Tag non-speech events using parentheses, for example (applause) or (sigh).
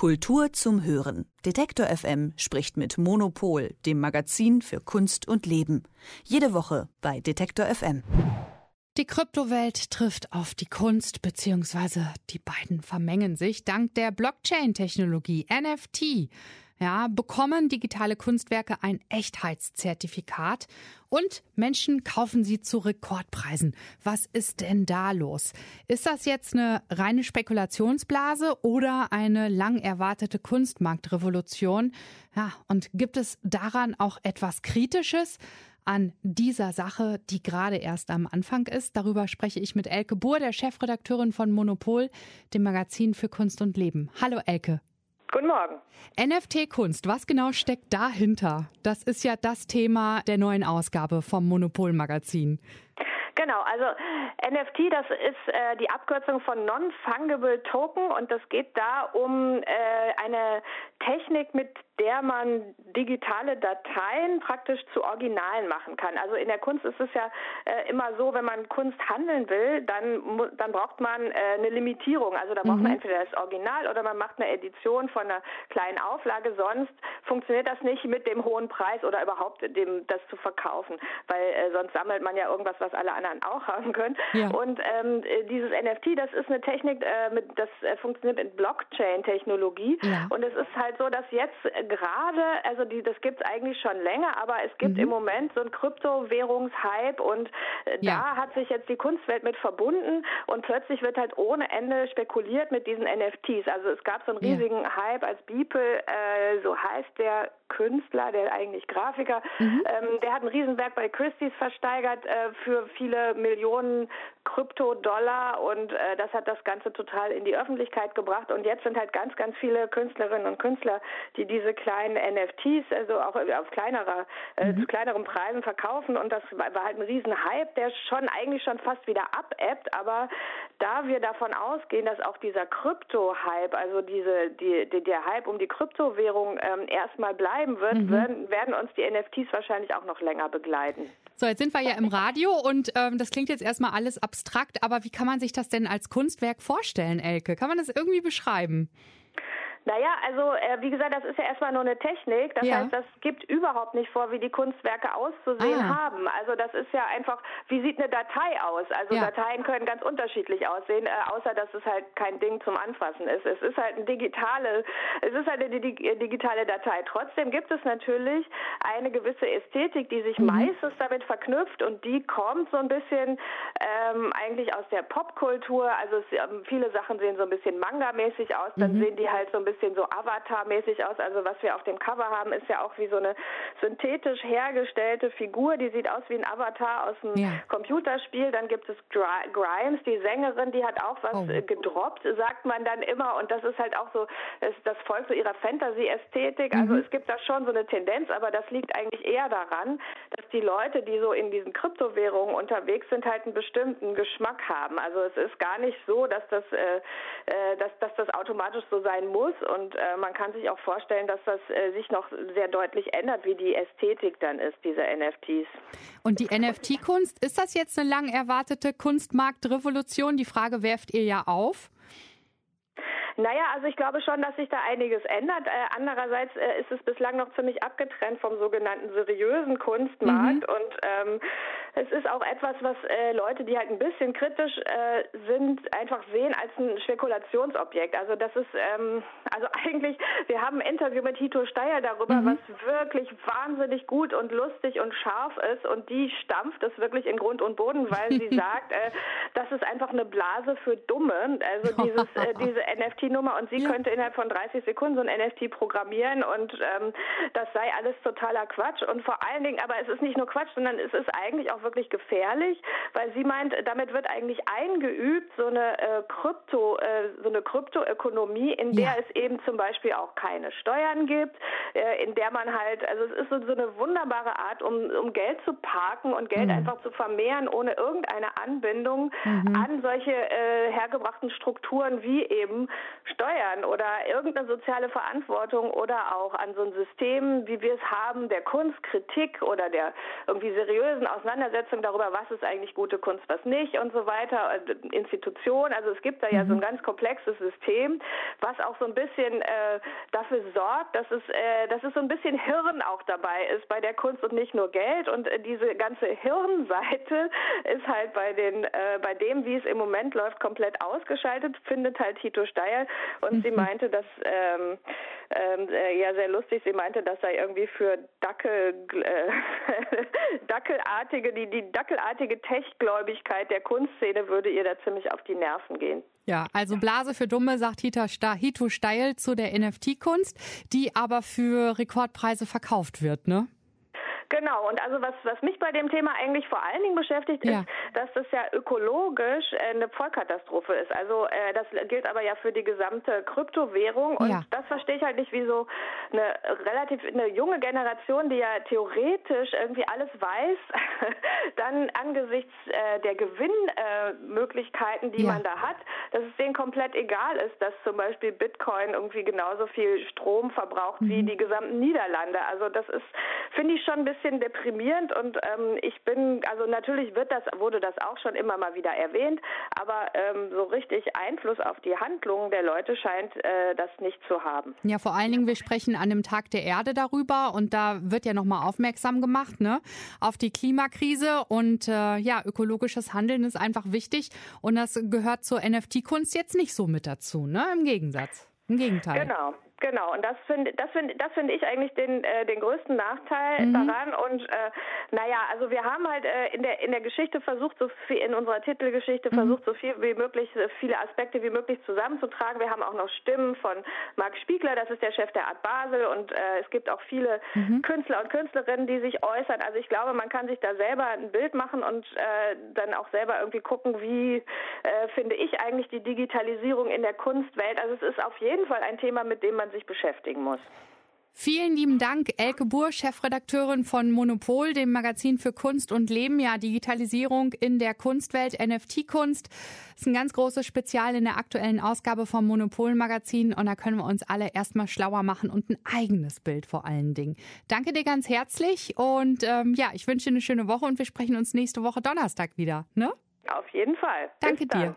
Kultur zum Hören. Detektor FM spricht mit Monopol, dem Magazin für Kunst und Leben. Jede Woche bei Detektor FM. Die Kryptowelt trifft auf die Kunst, beziehungsweise die beiden vermengen sich dank der Blockchain-Technologie NFT ja, bekommen digitale Kunstwerke ein Echtheitszertifikat und Menschen kaufen sie zu Rekordpreisen. Was ist denn da los? Ist das jetzt eine reine Spekulationsblase oder eine lang erwartete Kunstmarktrevolution? Ja, und gibt es daran auch etwas Kritisches? an dieser Sache, die gerade erst am Anfang ist. Darüber spreche ich mit Elke Buhr, der Chefredakteurin von Monopol, dem Magazin für Kunst und Leben. Hallo Elke. Guten Morgen. NFT-Kunst, was genau steckt dahinter? Das ist ja das Thema der neuen Ausgabe vom Monopol-Magazin. Genau, also NFT, das ist äh, die Abkürzung von Non-Fungible Token und das geht da um äh, eine Technik, mit der man digitale Dateien praktisch zu Originalen machen kann. Also in der Kunst ist es ja äh, immer so, wenn man Kunst handeln will, dann, dann braucht man äh, eine Limitierung. Also da braucht mhm. man entweder das Original oder man macht eine Edition von einer kleinen Auflage. Sonst funktioniert das nicht mit dem hohen Preis oder überhaupt dem, das zu verkaufen, weil äh, sonst sammelt man ja irgendwas, was alle anderen auch haben können. Ja. Und ähm, dieses NFT, das ist eine Technik, äh, mit, das äh, funktioniert mit Blockchain-Technologie. Ja. Und es ist halt so, dass jetzt gerade, also die, das gibt es eigentlich schon länger, aber es gibt mhm. im Moment so einen Kryptowährungshype und äh, ja. da hat sich jetzt die Kunstwelt mit verbunden und plötzlich wird halt ohne Ende spekuliert mit diesen NFTs. Also es gab so einen riesigen ja. Hype, als Beeple, äh, so heißt der Künstler, der eigentlich Grafiker, mhm. ähm, der hat ein Riesenwerk bei Christie's versteigert äh, für viele Millionen Krypto-Dollar und äh, das hat das Ganze total in die Öffentlichkeit gebracht und jetzt sind halt ganz, ganz viele Künstlerinnen und Künstler, die diese kleinen NFTs, also auch auf kleinerer, äh, mhm. zu kleineren Preisen verkaufen und das war, war halt ein Riesenhype, der schon eigentlich schon fast wieder abebbt, aber da wir davon ausgehen, dass auch dieser Krypto-Hype, also diese, die, die, der Hype um die Kryptowährung ähm, erstmal bleiben wird, mhm. werden, werden uns die NFTs wahrscheinlich auch noch länger begleiten. So, jetzt sind wir ja im Radio und ähm, das klingt jetzt erstmal alles abstrakt, aber wie kann man sich das denn als Kunstwerk vorstellen, Elke? Kann man das irgendwie beschreiben? Naja, also äh, wie gesagt, das ist ja erstmal nur eine Technik. Das ja. heißt, das gibt überhaupt nicht vor, wie die Kunstwerke auszusehen ah. haben. Also das ist ja einfach, wie sieht eine Datei aus? Also ja. Dateien können ganz unterschiedlich aussehen, äh, außer dass es halt kein Ding zum Anfassen ist. Es ist halt eine digitale, es ist halt eine digitale Datei. Trotzdem gibt es natürlich eine gewisse Ästhetik, die sich mhm. meistens damit verknüpft und die kommt so ein bisschen ähm, eigentlich aus der Popkultur. Also es, ähm, viele Sachen sehen so ein bisschen manga-mäßig aus, dann mhm. sehen die halt so ein bisschen so Avatar-mäßig aus. Also was wir auf dem Cover haben, ist ja auch wie so eine synthetisch hergestellte Figur, die sieht aus wie ein Avatar aus einem ja. Computerspiel. Dann gibt es Grimes, die Sängerin, die hat auch was oh. gedroppt, sagt man dann immer. Und das ist halt auch so, das, das folgt so ihrer Fantasy-Ästhetik. Also mhm. es gibt da schon so eine Tendenz, aber das liegt eigentlich eher daran, dass die Leute, die so in diesen Kryptowährungen unterwegs sind, halt einen bestimmten Geschmack haben. Also es ist gar nicht so, dass das, äh, äh dass, dass das automatisch so sein muss und äh, man kann sich auch vorstellen, dass das äh, sich noch sehr deutlich ändert, wie die Ästhetik dann ist, dieser NFTs. Und die NFT-Kunst, ist das jetzt eine lang erwartete Kunstmarktrevolution? Die Frage werft ihr ja auf. Naja, also ich glaube schon, dass sich da einiges ändert. Äh, andererseits äh, ist es bislang noch ziemlich abgetrennt vom sogenannten seriösen Kunstmarkt mhm. und ähm, es ist auch etwas, was äh, Leute, die halt ein bisschen kritisch äh, sind, einfach sehen als ein Spekulationsobjekt. Also das ist, ähm, also (laughs) eigentlich, wir haben ein Interview mit Hito Steyer darüber, mhm. was wirklich wahnsinnig gut und lustig und scharf ist und die stampft es wirklich in Grund und Boden, weil sie (laughs) sagt, äh, das ist einfach eine Blase für Dumme. Also (laughs) dieses, äh, diese NFT-Nummer und sie ja. könnte innerhalb von 30 Sekunden so ein NFT programmieren und ähm, das sei alles totaler Quatsch und vor allen Dingen, aber es ist nicht nur Quatsch, sondern es ist eigentlich auch auch wirklich gefährlich, weil sie meint, damit wird eigentlich eingeübt so eine äh, Krypto, äh, so eine Kryptoökonomie, in der ja. es eben zum Beispiel auch keine Steuern gibt, äh, in der man halt, also es ist so, so eine wunderbare Art, um, um Geld zu parken und Geld mhm. einfach zu vermehren, ohne irgendeine Anbindung mhm. an solche äh, hergebrachten Strukturen wie eben Steuern oder irgendeine soziale Verantwortung oder auch an so ein System, wie wir es haben, der Kunstkritik oder der irgendwie seriösen Auseinandersetzung darüber, was ist eigentlich gute Kunst, was nicht und so weiter, äh, Institution. Also es gibt da ja so ein mhm. ganz komplexes System, was auch so ein bisschen äh, dafür sorgt, dass es, äh, dass es so ein bisschen Hirn auch dabei ist bei der Kunst und nicht nur Geld. Und äh, diese ganze Hirnseite ist halt bei den, äh, bei dem, wie es im Moment läuft, komplett ausgeschaltet, findet halt Tito Steyer. Und mhm. sie meinte, dass ähm, ähm, äh, ja sehr lustig, sie meinte, das sei irgendwie für Dackel, äh, (laughs) Dackelartige, die, die Dackelartige Techgläubigkeit der Kunstszene würde ihr da ziemlich auf die Nerven gehen. Ja, also Blase für Dumme, sagt Hito Steil zu der NFT-Kunst, die aber für Rekordpreise verkauft wird, ne? Genau, und also was, was mich bei dem Thema eigentlich vor allen Dingen beschäftigt, ja. ist, dass das ja ökologisch äh, eine Vollkatastrophe ist. Also äh, das gilt aber ja für die gesamte Kryptowährung und ja. das verstehe ich halt nicht, wie so eine relativ eine junge Generation, die ja theoretisch irgendwie alles weiß, (laughs) dann angesichts äh, der Gewinnmöglichkeiten, die ja. man da hat, dass es denen komplett egal ist, dass zum Beispiel Bitcoin irgendwie genauso viel Strom verbraucht mhm. wie die gesamten Niederlande. Also das ist, finde ich schon ein bisschen bisschen deprimierend und ähm, ich bin, also natürlich wird das, wurde das auch schon immer mal wieder erwähnt, aber ähm, so richtig Einfluss auf die Handlungen der Leute scheint äh, das nicht zu haben. Ja, vor allen Dingen, wir sprechen an dem Tag der Erde darüber und da wird ja nochmal aufmerksam gemacht, ne, auf die Klimakrise und äh, ja, ökologisches Handeln ist einfach wichtig und das gehört zur NFT-Kunst jetzt nicht so mit dazu, ne, im Gegensatz. Im Gegenteil. Genau. Genau, und das finde das finde das finde ich eigentlich den äh, den größten Nachteil mhm. daran. Und äh, naja, also wir haben halt äh, in der in der Geschichte versucht, so viel in unserer Titelgeschichte mhm. versucht, so viel wie möglich, viele Aspekte wie möglich zusammenzutragen. Wir haben auch noch Stimmen von Marc Spiegler, das ist der Chef der Art Basel, und äh, es gibt auch viele mhm. Künstler und Künstlerinnen, die sich äußern. Also ich glaube, man kann sich da selber ein Bild machen und äh, dann auch selber irgendwie gucken, wie äh, finde ich eigentlich die Digitalisierung in der Kunstwelt. Also es ist auf jeden Fall ein Thema, mit dem man sich beschäftigen muss. Vielen lieben Dank, Elke Buhr, Chefredakteurin von Monopol, dem Magazin für Kunst und Leben. Ja, Digitalisierung in der Kunstwelt, NFT-Kunst. ist ein ganz großes Spezial in der aktuellen Ausgabe vom Monopol-Magazin. Und da können wir uns alle erstmal schlauer machen und ein eigenes Bild vor allen Dingen. Danke dir ganz herzlich und ähm, ja, ich wünsche dir eine schöne Woche und wir sprechen uns nächste Woche Donnerstag wieder. Ne? Auf jeden Fall. Danke dir.